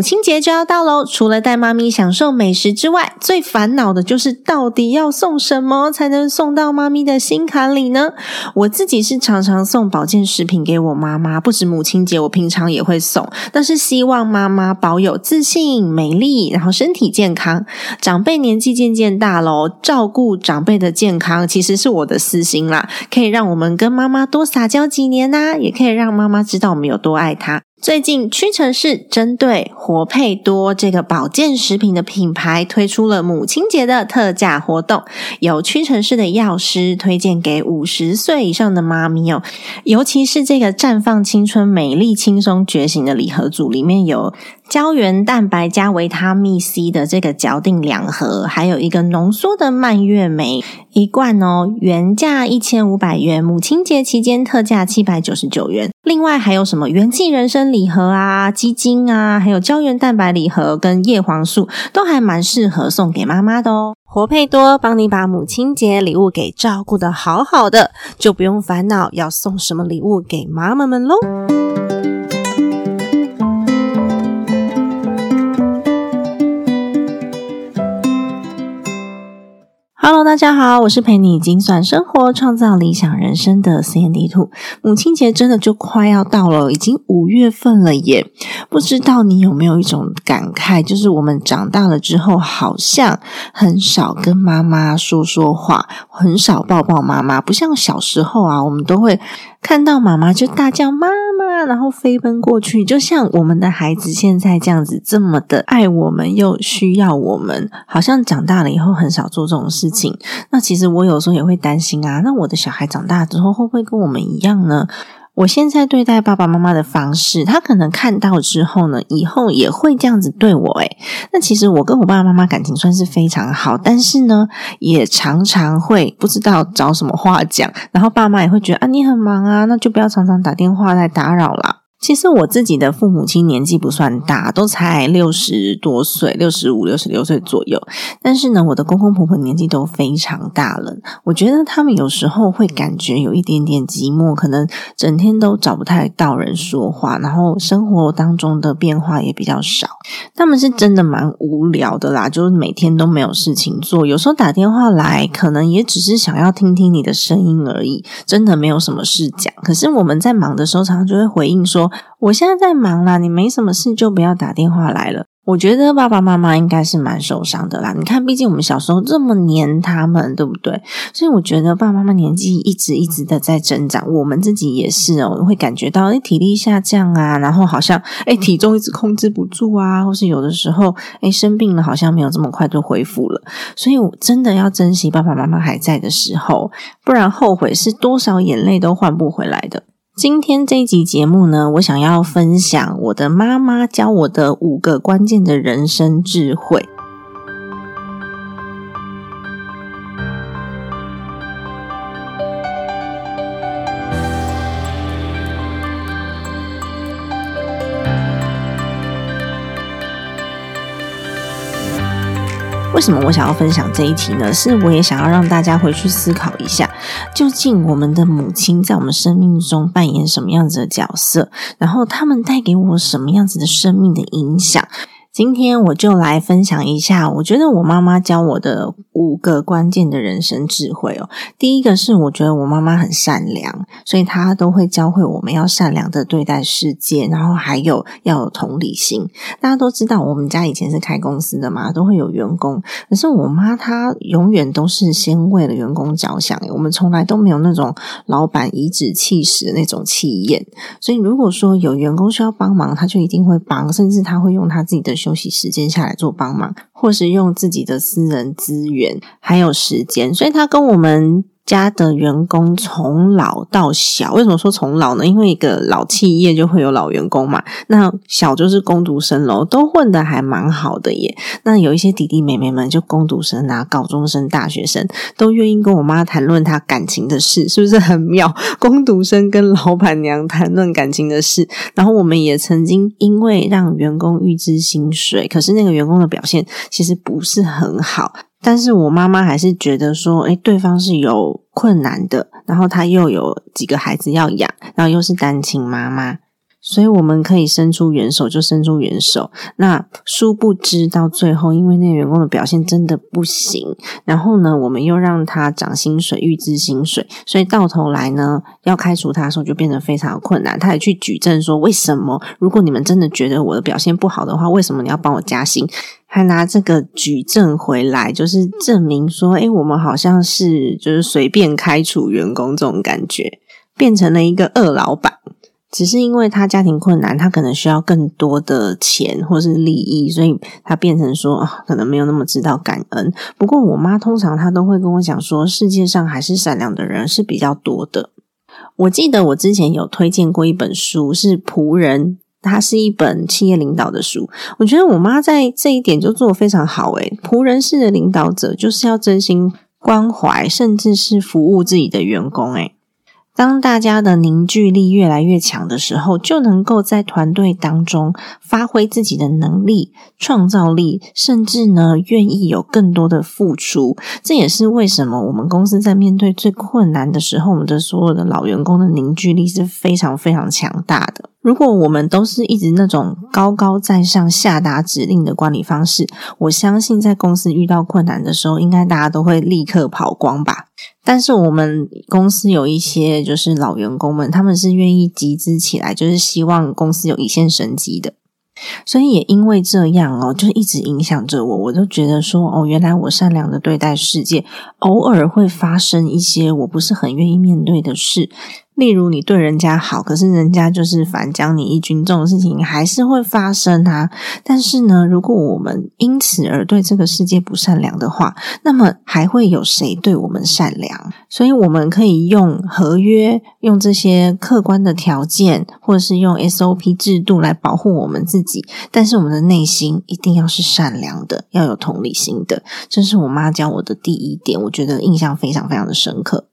母亲节就要到喽，除了带妈咪享受美食之外，最烦恼的就是到底要送什么才能送到妈咪的心坎里呢？我自己是常常送保健食品给我妈妈，不止母亲节，我平常也会送，但是希望妈妈保有自信、美丽，然后身体健康。长辈年纪渐渐大喽，照顾长辈的健康其实是我的私心啦，可以让我们跟妈妈多撒娇几年呐，也可以让妈妈知道我们有多爱她。最近，屈臣氏针对活配多这个保健食品的品牌推出了母亲节的特价活动，有屈臣氏的药师推荐给五十岁以上的妈咪哦。尤其是这个绽放青春、美丽轻松觉醒的礼盒组，里面有胶原蛋白加维他命 C 的这个嚼定两盒，还有一个浓缩的蔓越莓一罐哦，原价一千五百元，母亲节期间特价七百九十九元。另外还有什么元气人参礼盒啊、鸡精啊，还有胶原蛋白礼盒跟叶黄素，都还蛮适合送给妈妈的哦。活配多帮你把母亲节礼物给照顾的好好的，就不用烦恼要送什么礼物给妈妈们喽。Hello，大家好，我是陪你精算生活、创造理想人生的 Candy 兔。母亲节真的就快要到了，已经五月份了耶！不知道你有没有一种感慨，就是我们长大了之后，好像很少跟妈妈说说话，很少抱抱妈妈，不像小时候啊，我们都会看到妈妈就大叫妈妈，然后飞奔过去，就像我们的孩子现在这样子，这么的爱我们又需要我们，好像长大了以后很少做这种事情。那其实我有时候也会担心啊，那我的小孩长大之后会不会跟我们一样呢？我现在对待爸爸妈妈的方式，他可能看到之后呢，以后也会这样子对我。诶那其实我跟我爸爸妈妈感情算是非常好，但是呢，也常常会不知道找什么话讲，然后爸妈也会觉得啊，你很忙啊，那就不要常常打电话来打扰了。其实我自己的父母亲年纪不算大，都才六十多岁，六十五、六十六岁左右。但是呢，我的公公婆婆年纪都非常大了。我觉得他们有时候会感觉有一点点寂寞，可能整天都找不太到人说话，然后生活当中的变化也比较少。他们是真的蛮无聊的啦，就是每天都没有事情做。有时候打电话来，可能也只是想要听听你的声音而已，真的没有什么事讲。可是我们在忙的时候，常常就会回应说。我现在在忙啦，你没什么事就不要打电话来了。我觉得爸爸妈妈应该是蛮受伤的啦。你看，毕竟我们小时候这么黏他们，对不对？所以我觉得爸爸妈妈年纪一直一直的在增长，我们自己也是哦，会感觉到诶体力下降啊，然后好像诶体重一直控制不住啊，或是有的时候诶生病了，好像没有这么快就恢复了。所以我真的要珍惜爸爸妈妈还在的时候，不然后悔是多少眼泪都换不回来的。今天这一集节目呢，我想要分享我的妈妈教我的五个关键的人生智慧。为什么我想要分享这一题呢？是我也想要让大家回去思考一下，究竟我们的母亲在我们生命中扮演什么样子的角色，然后他们带给我什么样子的生命的影响。今天我就来分享一下，我觉得我妈妈教我的五个关键的人生智慧哦。第一个是，我觉得我妈妈很善良，所以她都会教会我们要善良的对待世界，然后还有要有同理心。大家都知道，我们家以前是开公司的嘛，都会有员工，可是我妈她永远都是先为了员工着想，我们从来都没有那种老板颐指气使的那种气焰。所以如果说有员工需要帮忙，她就一定会帮，甚至她会用她自己的。休息时间下来做帮忙，或是用自己的私人资源还有时间，所以他跟我们。家的员工从老到小，为什么说从老呢？因为一个老企业就会有老员工嘛。那小就是工读生喽，都混得还蛮好的耶。那有一些弟弟妹妹们，就工读生啊、高中生、大学生，都愿意跟我妈谈论他感情的事，是不是很妙？工读生跟老板娘谈论感情的事，然后我们也曾经因为让员工预支薪水，可是那个员工的表现其实不是很好。但是我妈妈还是觉得说，诶对方是有困难的，然后她又有几个孩子要养，然后又是单亲妈妈，所以我们可以伸出援手就伸出援手。那殊不知到最后，因为那个员工的表现真的不行，然后呢，我们又让他涨薪水、预支薪水，所以到头来呢，要开除他的时候就变得非常困难。他也去举证说，为什么如果你们真的觉得我的表现不好的话，为什么你要帮我加薪？还拿这个举证回来，就是证明说，哎，我们好像是就是随便开除员工这种感觉，变成了一个恶老板。只是因为他家庭困难，他可能需要更多的钱或是利益，所以他变成说，可能没有那么知道感恩。不过我妈通常她都会跟我讲说，世界上还是善良的人是比较多的。我记得我之前有推荐过一本书，是仆人。它是一本企业领导的书，我觉得我妈在这一点就做的非常好。诶仆人式的领导者就是要真心关怀，甚至是服务自己的员工。诶当大家的凝聚力越来越强的时候，就能够在团队当中发挥自己的能力、创造力，甚至呢愿意有更多的付出。这也是为什么我们公司在面对最困难的时候，我们的所有的老员工的凝聚力是非常非常强大的。如果我们都是一直那种高高在上下达指令的管理方式，我相信在公司遇到困难的时候，应该大家都会立刻跑光吧。但是我们公司有一些就是老员工们，他们是愿意集资起来，就是希望公司有一线生机的。所以也因为这样哦，就一直影响着我。我都觉得说，哦，原来我善良的对待世界，偶尔会发生一些我不是很愿意面对的事。例如，你对人家好，可是人家就是反将你一军，这种事情还是会发生啊。但是呢，如果我们因此而对这个世界不善良的话，那么还会有谁对我们善良？所以，我们可以用合约、用这些客观的条件，或者是用 SOP 制度来保护我们自己。但是，我们的内心一定要是善良的，要有同理心的。这是我妈教我的第一点，我觉得印象非常非常的深刻。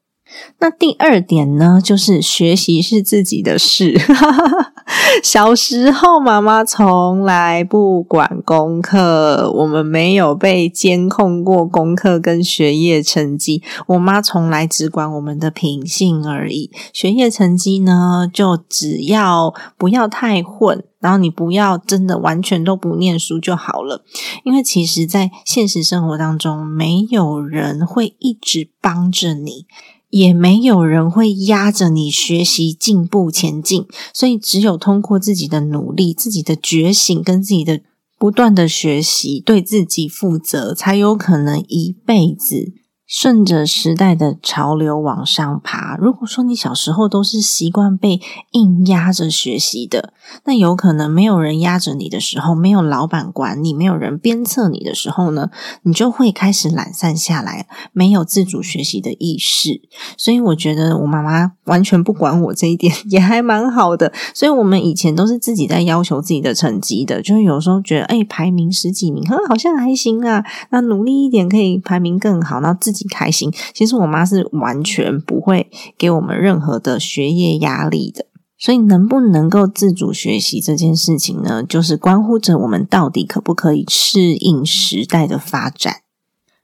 那第二点呢，就是学习是自己的事。小时候，妈妈从来不管功课，我们没有被监控过功课跟学业成绩。我妈从来只管我们的品性而已。学业成绩呢，就只要不要太混，然后你不要真的完全都不念书就好了。因为其实，在现实生活当中，没有人会一直帮着你。也没有人会压着你学习进步前进，所以只有通过自己的努力、自己的觉醒跟自己的不断的学习，对自己负责，才有可能一辈子。顺着时代的潮流往上爬。如果说你小时候都是习惯被硬压着学习的，那有可能没有人压着你的时候，没有老板管你，没有人鞭策你的时候呢，你就会开始懒散下来，没有自主学习的意识。所以我觉得我妈妈完全不管我这一点，也还蛮好的。所以我们以前都是自己在要求自己的成绩的，就是有时候觉得哎，排名十几名，好像还行啊，那努力一点可以排名更好，那自己。开心，其实我妈是完全不会给我们任何的学业压力的，所以能不能够自主学习这件事情呢，就是关乎着我们到底可不可以适应时代的发展。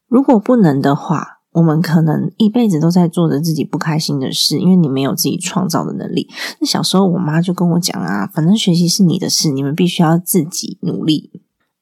如果不能的话，我们可能一辈子都在做着自己不开心的事，因为你没有自己创造的能力。那小时候我妈就跟我讲啊，反正学习是你的事，你们必须要自己努力。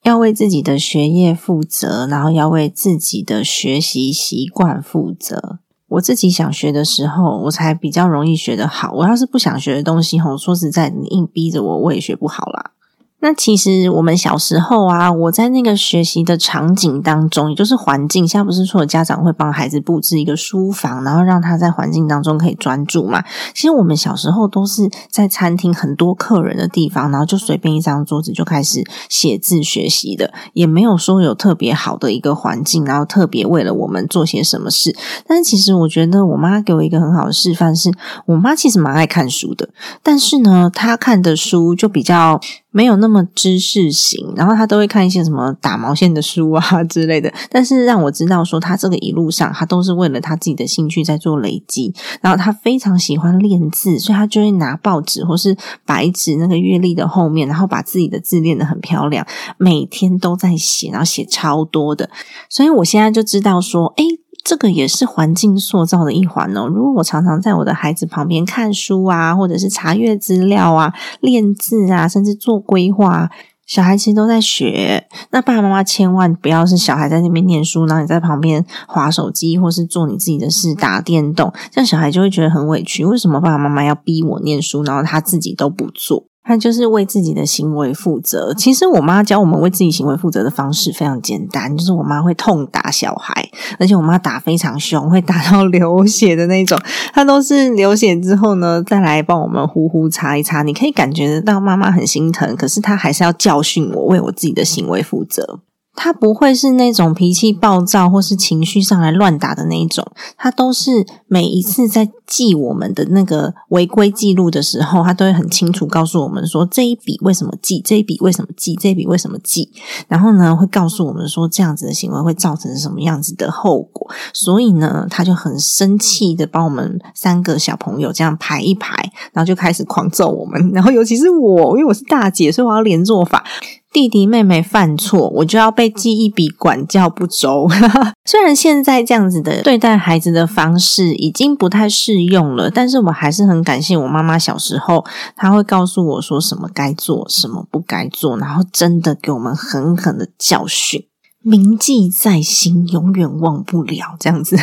要为自己的学业负责，然后要为自己的学习习惯负责。我自己想学的时候，我才比较容易学得好。我要是不想学的东西，吼，说实在，你硬逼着我，我也学不好啦。那其实我们小时候啊，我在那个学习的场景当中，也就是环境，现在不是说家长会帮孩子布置一个书房，然后让他在环境当中可以专注嘛？其实我们小时候都是在餐厅很多客人的地方，然后就随便一张桌子就开始写字学习的，也没有说有特别好的一个环境，然后特别为了我们做些什么事。但是其实我觉得我妈给我一个很好的示范，是我妈其实蛮爱看书的，但是呢，她看的书就比较。没有那么知识型，然后他都会看一些什么打毛线的书啊 之类的。但是让我知道说，他这个一路上他都是为了他自己的兴趣在做累积。然后他非常喜欢练字，所以他就会拿报纸或是白纸那个月历的后面，然后把自己的字练得很漂亮，每天都在写，然后写超多的。所以我现在就知道说，哎。这个也是环境塑造的一环哦。如果我常常在我的孩子旁边看书啊，或者是查阅资料啊、练字啊，甚至做规划，小孩其实都在学。那爸爸妈妈千万不要是小孩在那边念书，然后你在旁边划手机，或是做你自己的事、打电动，这样小孩就会觉得很委屈。为什么爸爸妈妈要逼我念书，然后他自己都不做？他就是为自己的行为负责。其实我妈教我们为自己行为负责的方式非常简单，就是我妈会痛打小孩，而且我妈打非常凶，会打到流血的那种。她都是流血之后呢，再来帮我们呼呼擦一擦。你可以感觉得到妈妈很心疼，可是她还是要教训我，为我自己的行为负责。他不会是那种脾气暴躁或是情绪上来乱打的那一种，他都是每一次在记我们的那个违规记录的时候，他都会很清楚告诉我们说这一笔为什么记，这一笔为什么记，这一笔为什么记，然后呢会告诉我们说这样子的行为会造成什么样子的后果，所以呢他就很生气的帮我们三个小朋友这样排一排，然后就开始狂揍我们，然后尤其是我，因为我是大姐，所以我要连坐法。弟弟妹妹犯错，我就要被记一笔管教不周。虽然现在这样子的对待孩子的方式已经不太适用了，但是我还是很感谢我妈妈小时候，她会告诉我说什么该做，什么不该做，然后真的给我们狠狠的教训，铭记在心，永远忘不了这样子。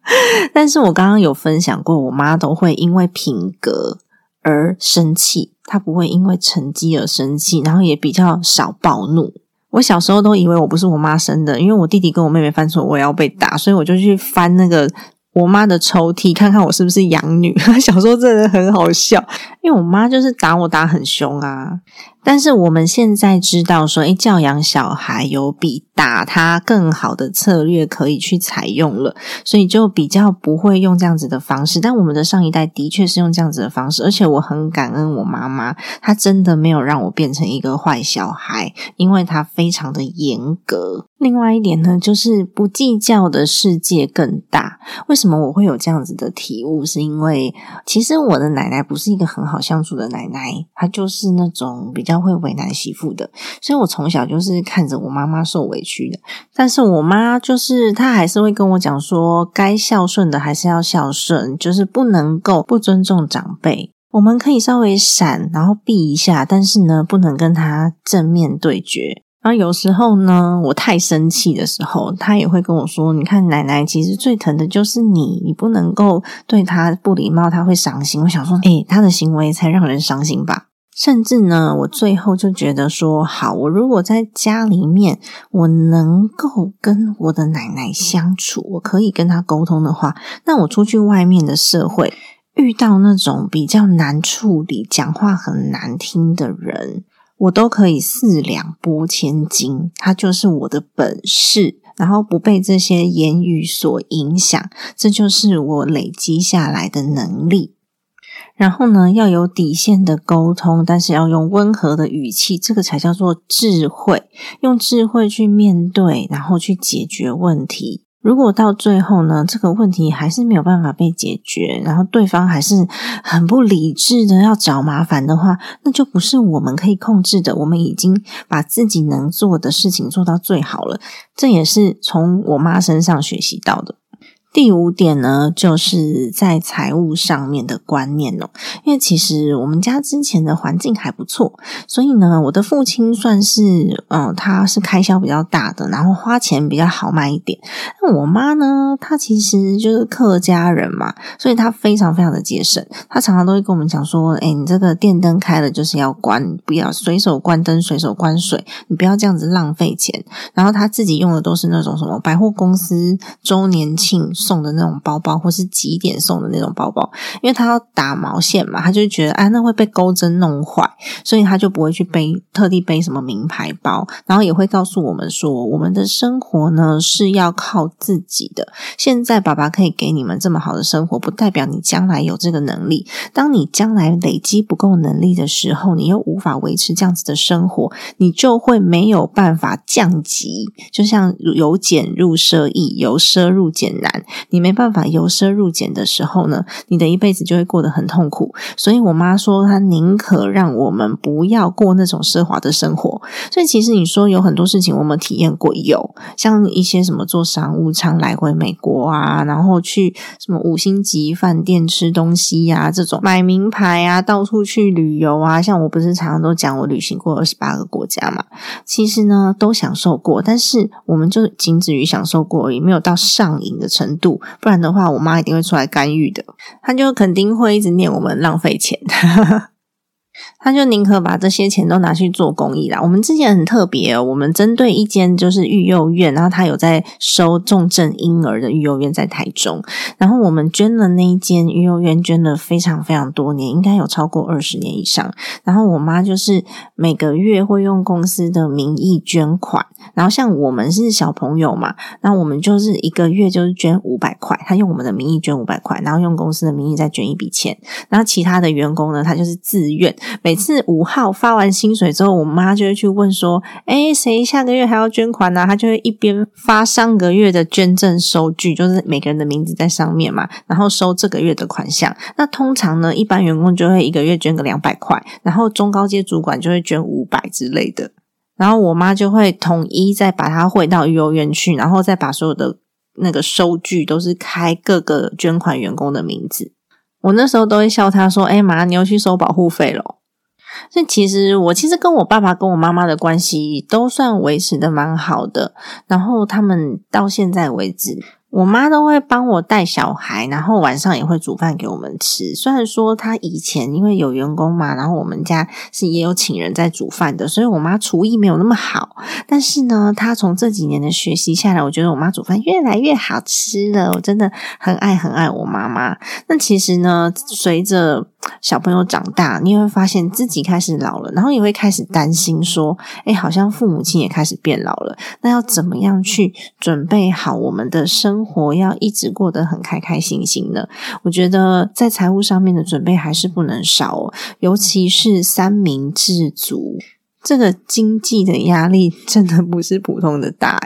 但是我刚刚有分享过，我妈都会因为品格而生气。他不会因为成绩而生气，然后也比较少暴怒。我小时候都以为我不是我妈生的，因为我弟弟跟我妹妹犯错，我也要被打，所以我就去翻那个我妈的抽屉，看看我是不是养女。小时候真的很好笑，因为我妈就是打我打很凶啊。但是我们现在知道说，诶，教养小孩有比打他更好的策略可以去采用了，所以就比较不会用这样子的方式。但我们的上一代的确是用这样子的方式，而且我很感恩我妈妈，她真的没有让我变成一个坏小孩，因为她非常的严格。另外一点呢，就是不计较的世界更大。为什么我会有这样子的体悟？是因为其实我的奶奶不是一个很好相处的奶奶，她就是那种比较。会为难媳妇的，所以我从小就是看着我妈妈受委屈的。但是我妈就是她还是会跟我讲说，该孝顺的还是要孝顺，就是不能够不尊重长辈。我们可以稍微闪，然后避一下，但是呢，不能跟他正面对决。然后有时候呢，我太生气的时候，他也会跟我说：“你看，奶奶其实最疼的就是你，你不能够对他不礼貌，他会伤心。”我想说，诶，他的行为才让人伤心吧。甚至呢，我最后就觉得说，好，我如果在家里面，我能够跟我的奶奶相处，我可以跟她沟通的话，那我出去外面的社会，遇到那种比较难处理、讲话很难听的人，我都可以四两拨千斤，他就是我的本事，然后不被这些言语所影响，这就是我累积下来的能力。然后呢，要有底线的沟通，但是要用温和的语气，这个才叫做智慧。用智慧去面对，然后去解决问题。如果到最后呢，这个问题还是没有办法被解决，然后对方还是很不理智的要找麻烦的话，那就不是我们可以控制的。我们已经把自己能做的事情做到最好了，这也是从我妈身上学习到的。第五点呢，就是在财务上面的观念哦。因为其实我们家之前的环境还不错，所以呢，我的父亲算是嗯，他是开销比较大的，然后花钱比较豪迈一点。那我妈呢，她其实就是客家人嘛，所以她非常非常的节省。她常常都会跟我们讲说：“哎，你这个电灯开了就是要关，不要随手关灯、随手关水，你不要这样子浪费钱。”然后她自己用的都是那种什么百货公司周年庆。送的那种包包，或是几点送的那种包包，因为他要打毛线嘛，他就觉得啊，那会被钩针弄坏，所以他就不会去背特地背什么名牌包，然后也会告诉我们说，我们的生活呢是要靠自己的。现在爸爸可以给你们这么好的生活，不代表你将来有这个能力。当你将来累积不够能力的时候，你又无法维持这样子的生活，你就会没有办法降级。就像由俭入奢易，由奢入俭难。你没办法由奢入俭的时候呢，你的一辈子就会过得很痛苦。所以我妈说，她宁可让我们不要过那种奢华的生活。所以其实你说有很多事情我们体验过，有像一些什么做商务舱来回美国啊，然后去什么五星级饭店吃东西呀，这种买名牌啊，到处去旅游啊。像我不是常常都讲我旅行过二十八个国家嘛，其实呢都享受过，但是我们就仅止于享受过而已，没有到上瘾的程度。不然的话，我妈一定会出来干预的。她就肯定会一直念我们浪费钱。他就宁可把这些钱都拿去做公益啦。我们之前很特别，我们针对一间就是育幼院，然后他有在收重症婴儿的育幼院在台中，然后我们捐了那一间育幼院，捐了非常非常多年，应该有超过二十年以上。然后我妈就是每个月会用公司的名义捐款，然后像我们是小朋友嘛，那我们就是一个月就是捐五百块，他用我们的名义捐五百块，然后用公司的名义再捐一笔钱，然后其他的员工呢，他就是自愿。每次五号发完薪水之后，我妈就会去问说：“哎，谁下个月还要捐款呢？”她就会一边发上个月的捐赠收据，就是每个人的名字在上面嘛，然后收这个月的款项。那通常呢，一般员工就会一个月捐个两百块，然后中高阶主管就会捐五百之类的。然后我妈就会统一再把它汇到幼儿园去，然后再把所有的那个收据都是开各个捐款员工的名字。我那时候都会笑他说：“哎妈，你又去收保护费了。”所以其实我其实跟我爸爸跟我妈妈的关系都算维持的蛮好的，然后他们到现在为止。我妈都会帮我带小孩，然后晚上也会煮饭给我们吃。虽然说她以前因为有员工嘛，然后我们家是也有请人在煮饭的，所以我妈厨艺没有那么好。但是呢，她从这几年的学习下来，我觉得我妈煮饭越来越好吃了。我真的很爱很爱我妈妈。那其实呢，随着小朋友长大，你会发现自己开始老了，然后也会开始担心说：“哎，好像父母亲也开始变老了。”那要怎么样去准备好我们的生？活要一直过得很开开心心的，我觉得在财务上面的准备还是不能少哦，尤其是三明治族，这个经济的压力真的不是普通的大。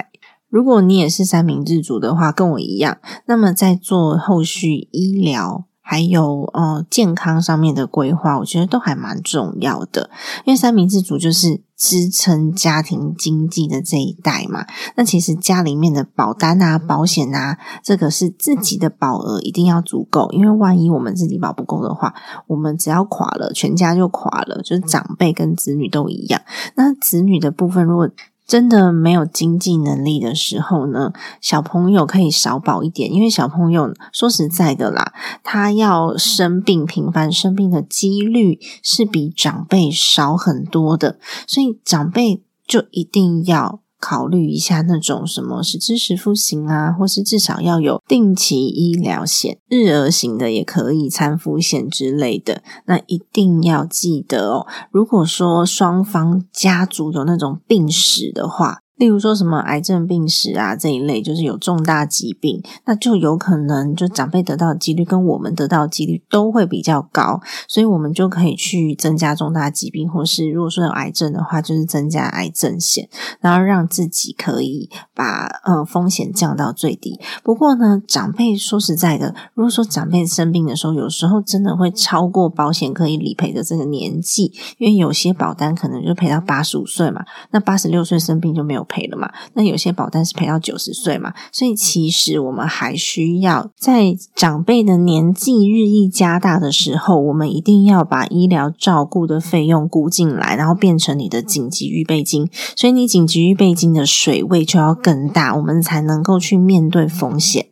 如果你也是三明治族的话，跟我一样，那么在做后续医疗。还有呃健康上面的规划，我觉得都还蛮重要的。因为三明治族就是支撑家庭经济的这一代嘛。那其实家里面的保单啊、保险啊，这个是自己的保额一定要足够。因为万一我们自己保不够的话，我们只要垮了，全家就垮了，就是长辈跟子女都一样。那子女的部分，如果真的没有经济能力的时候呢，小朋友可以少保一点，因为小朋友说实在的啦，他要生病频繁生病的几率是比长辈少很多的，所以长辈就一定要。考虑一下那种什么是知识复型啊，或是至少要有定期医疗险，日额型的也可以，参付险之类的。那一定要记得哦。如果说双方家族有那种病史的话。例如说什么癌症病史啊这一类，就是有重大疾病，那就有可能就长辈得到的几率跟我们得到的几率都会比较高，所以我们就可以去增加重大疾病，或是如果说有癌症的话，就是增加癌症险，然后让自己可以把呃风险降到最低。不过呢，长辈说实在的，如果说长辈生病的时候，有时候真的会超过保险可以理赔的这个年纪，因为有些保单可能就赔到八十五岁嘛，那八十六岁生病就没有。赔了嘛。那有些保单是赔到九十岁嘛，所以其实我们还需要在长辈的年纪日益加大的时候，我们一定要把医疗照顾的费用估进来，然后变成你的紧急预备金。所以你紧急预备金的水位就要更大，我们才能够去面对风险。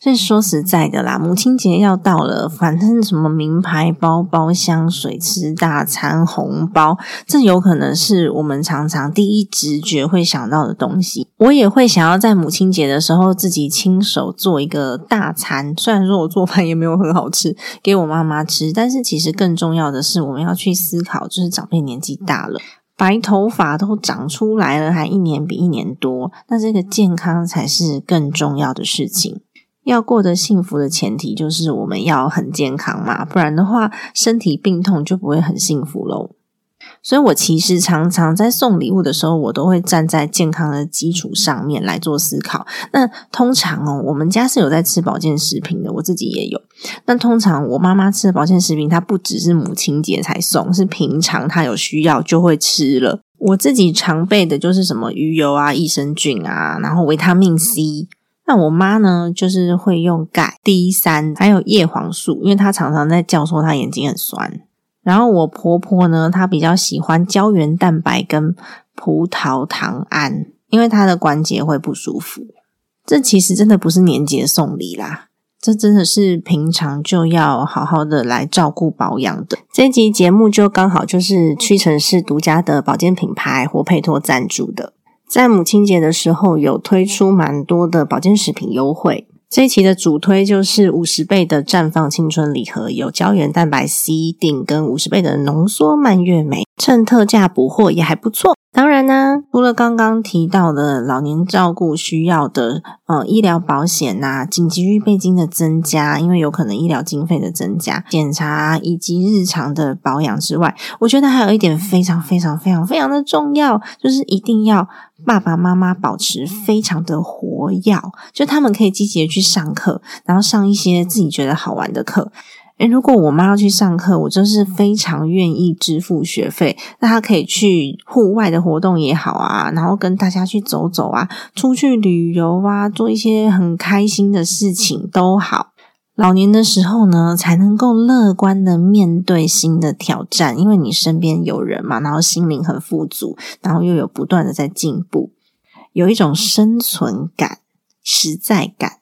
所以说实在的啦，母亲节要到了，反正什么名牌包包、香水、吃大餐、红包，这有可能是我们常常第一直觉会想到的东西。我也会想要在母亲节的时候自己亲手做一个大餐，虽然说我做饭也没有很好吃，给我妈妈吃，但是其实更重要的是，我们要去思考，就是长辈年纪大了，白头发都长出来了，还一年比一年多，那这个健康才是更重要的事情。要过得幸福的前提就是我们要很健康嘛，不然的话身体病痛就不会很幸福喽。所以我其实常常在送礼物的时候，我都会站在健康的基础上面来做思考。那通常哦，我们家是有在吃保健食品的，我自己也有。那通常我妈妈吃的保健食品，它不只是母亲节才送，是平常她有需要就会吃了。我自己常备的就是什么鱼油啊、益生菌啊，然后维他命 C。那我妈呢，就是会用钙、D 三，还有叶黄素，因为她常常在叫说她眼睛很酸。然后我婆婆呢，她比较喜欢胶原蛋白跟葡萄糖胺，因为她的关节会不舒服。这其实真的不是年节送礼啦，这真的是平常就要好好的来照顾保养的。这集节目就刚好就是屈臣氏独家的保健品牌活佩托赞助的。在母亲节的时候，有推出蛮多的保健食品优惠。这一期的主推就是五十倍的绽放青春礼盒，有胶原蛋白 C 锭跟五十倍的浓缩蔓越莓，趁特价补货也还不错。当然呢，除了刚刚提到的老年照顾需要的呃医疗保险呐、紧急预备金的增加，因为有可能医疗经费的增加、检查以及日常的保养之外，我觉得还有一点非常非常非常非常的重要，就是一定要爸爸妈妈保持非常的活跃，就他们可以积极的去上课，然后上一些自己觉得好玩的课。诶，如果我妈要去上课，我就是非常愿意支付学费。那她可以去户外的活动也好啊，然后跟大家去走走啊，出去旅游啊，做一些很开心的事情都好。老年的时候呢，才能够乐观的面对新的挑战，因为你身边有人嘛，然后心灵很富足，然后又有不断的在进步，有一种生存感、实在感。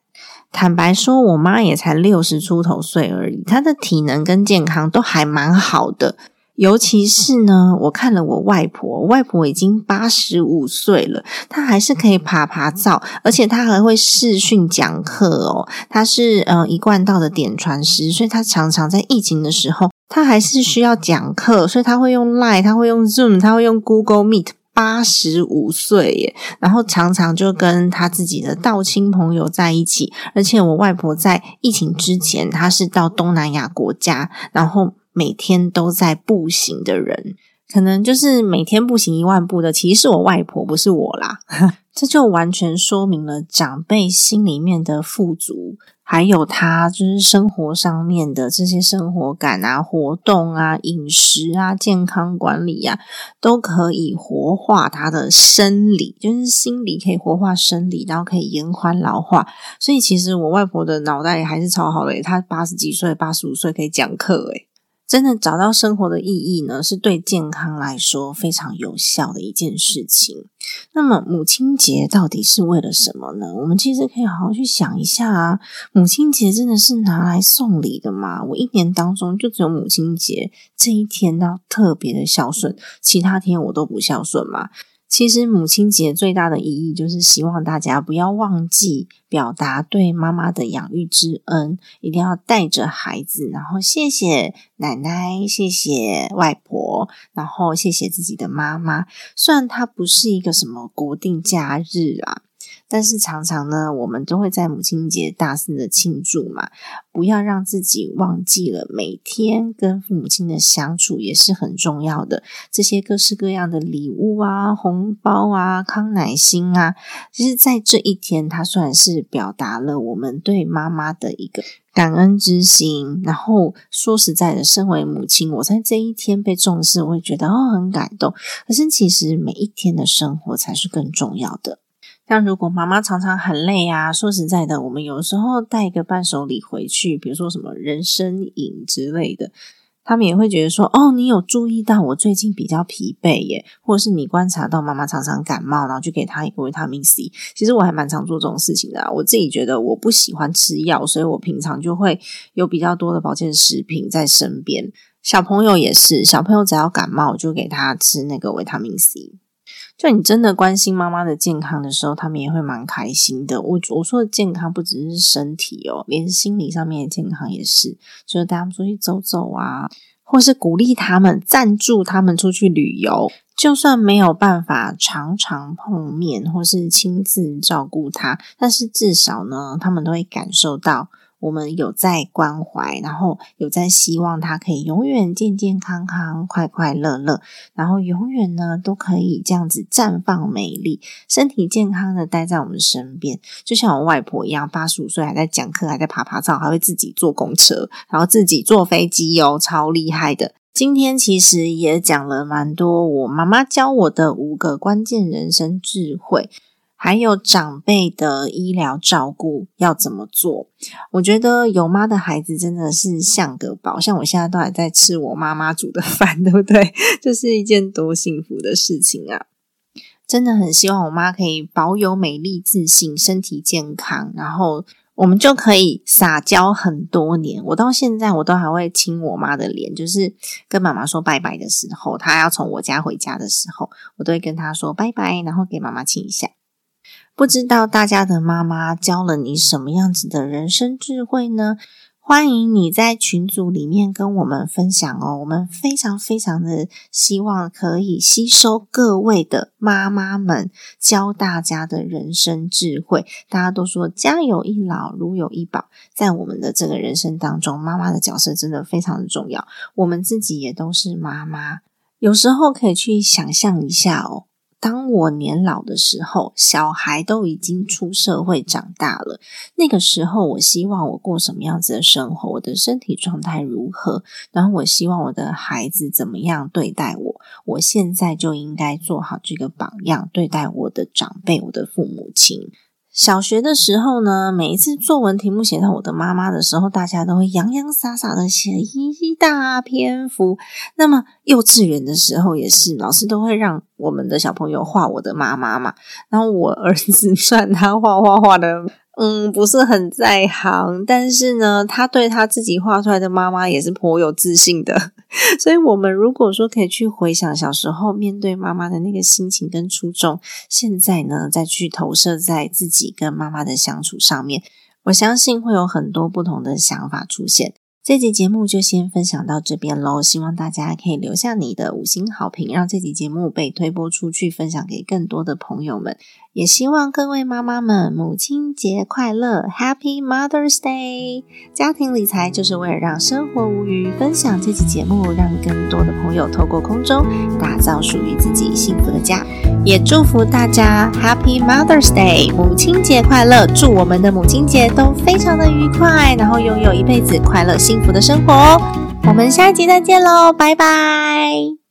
坦白说，我妈也才六十出头岁而已，她的体能跟健康都还蛮好的。尤其是呢，我看了我外婆，外婆已经八十五岁了，她还是可以爬爬灶，而且她还会视讯讲课哦。她是呃一贯道的点传师，所以她常常在疫情的时候，她还是需要讲课，所以她会用 Line，她会用 Zoom，她会用 Google Meet。八十五岁耶，然后常常就跟他自己的道亲朋友在一起，而且我外婆在疫情之前，她是到东南亚国家，然后每天都在步行的人，可能就是每天步行一万步的，其实是我外婆，不是我啦。这就完全说明了长辈心里面的富足。还有他就是生活上面的这些生活感啊、活动啊、饮食啊、健康管理啊，都可以活化他的生理，就是心理可以活化生理，然后可以延缓老化。所以其实我外婆的脑袋还是超好的，她八十几岁、八十五岁可以讲课，诶真的找到生活的意义呢，是对健康来说非常有效的一件事情。那么母亲节到底是为了什么呢？我们其实可以好好去想一下啊。母亲节真的是拿来送礼的吗？我一年当中就只有母亲节这一天要特别的孝顺，其他天我都不孝顺吗？其实母亲节最大的意义就是希望大家不要忘记表达对妈妈的养育之恩，一定要带着孩子，然后谢谢奶奶，谢谢外婆，然后谢谢自己的妈妈。虽然它不是一个什么国定假日啊。但是常常呢，我们都会在母亲节大肆的庆祝嘛，不要让自己忘记了每天跟父母亲的相处也是很重要的。这些各式各样的礼物啊、红包啊、康乃馨啊，其实，在这一天，它算是表达了我们对妈妈的一个感恩之心。然后说实在的，身为母亲，我在这一天被重视，我会觉得哦很感动。可是其实每一天的生活才是更重要的。像如果妈妈常常很累啊，说实在的，我们有时候带一个伴手礼回去，比如说什么人参饮之类的。他们也会觉得说：“哦，你有注意到我最近比较疲惫耶，或者是你观察到妈妈常常感冒，然后就给她一个维他命 C。其实我还蛮常做这种事情的。啊我自己觉得我不喜欢吃药，所以我平常就会有比较多的保健食品在身边。小朋友也是，小朋友只要感冒，我就给他吃那个维他命 C。”就你真的关心妈妈的健康的时候，他们也会蛮开心的。我我说的健康不只是身体哦，连心理上面的健康也是。就是带他们出去走走啊，或是鼓励他们、赞助他们出去旅游。就算没有办法常常碰面，或是亲自照顾他，但是至少呢，他们都会感受到。我们有在关怀，然后有在希望他可以永远健健康康、快快乐乐，然后永远呢都可以这样子绽放美丽，身体健康的待在我们身边，就像我外婆一样，八十五岁还在讲课，还在爬爬照，还会自己坐公车，然后自己坐飞机哦，超厉害的。今天其实也讲了蛮多我妈妈教我的五个关键人生智慧。还有长辈的医疗照顾要怎么做？我觉得有妈的孩子真的是像个宝，像我现在都还在吃我妈妈煮的饭，对不对？这是一件多幸福的事情啊！真的很希望我妈可以保有美丽、自信、身体健康，然后我们就可以撒娇很多年。我到现在我都还会亲我妈的脸，就是跟妈妈说拜拜的时候，她要从我家回家的时候，我都会跟她说拜拜，然后给妈妈亲一下。不知道大家的妈妈教了你什么样子的人生智慧呢？欢迎你在群组里面跟我们分享哦。我们非常非常的希望可以吸收各位的妈妈们教大家的人生智慧。大家都说家有一老如有一宝，在我们的这个人生当中，妈妈的角色真的非常的重要。我们自己也都是妈妈，有时候可以去想象一下哦。当我年老的时候，小孩都已经出社会长大了。那个时候，我希望我过什么样子的生活？我的身体状态如何？然后，我希望我的孩子怎么样对待我？我现在就应该做好这个榜样，对待我的长辈，我的父母亲。小学的时候呢，每一次作文题目写到我的妈妈的时候，大家都会洋洋洒洒的写一大篇幅。那么幼稚园的时候也是，老师都会让我们的小朋友画我的妈妈嘛。然后我儿子 算他画画画的。嗯，不是很在行，但是呢，他对他自己画出来的妈妈也是颇有自信的。所以，我们如果说可以去回想小时候面对妈妈的那个心情跟初衷，现在呢，再去投射在自己跟妈妈的相处上面，我相信会有很多不同的想法出现。这集节目就先分享到这边喽，希望大家可以留下你的五星好评，让这集节目被推播出去，分享给更多的朋友们。也希望各位妈妈们母亲节快乐，Happy Mother's Day！家庭理财就是为了让生活无虞，分享这期节目，让更多的朋友透过空中打造属于自己幸福的家。也祝福大家 Happy Mother's Day，母亲节快乐！祝我们的母亲节都非常的愉快，然后拥有一辈子快乐幸福的生活哦！我们下一集再见喽，拜拜！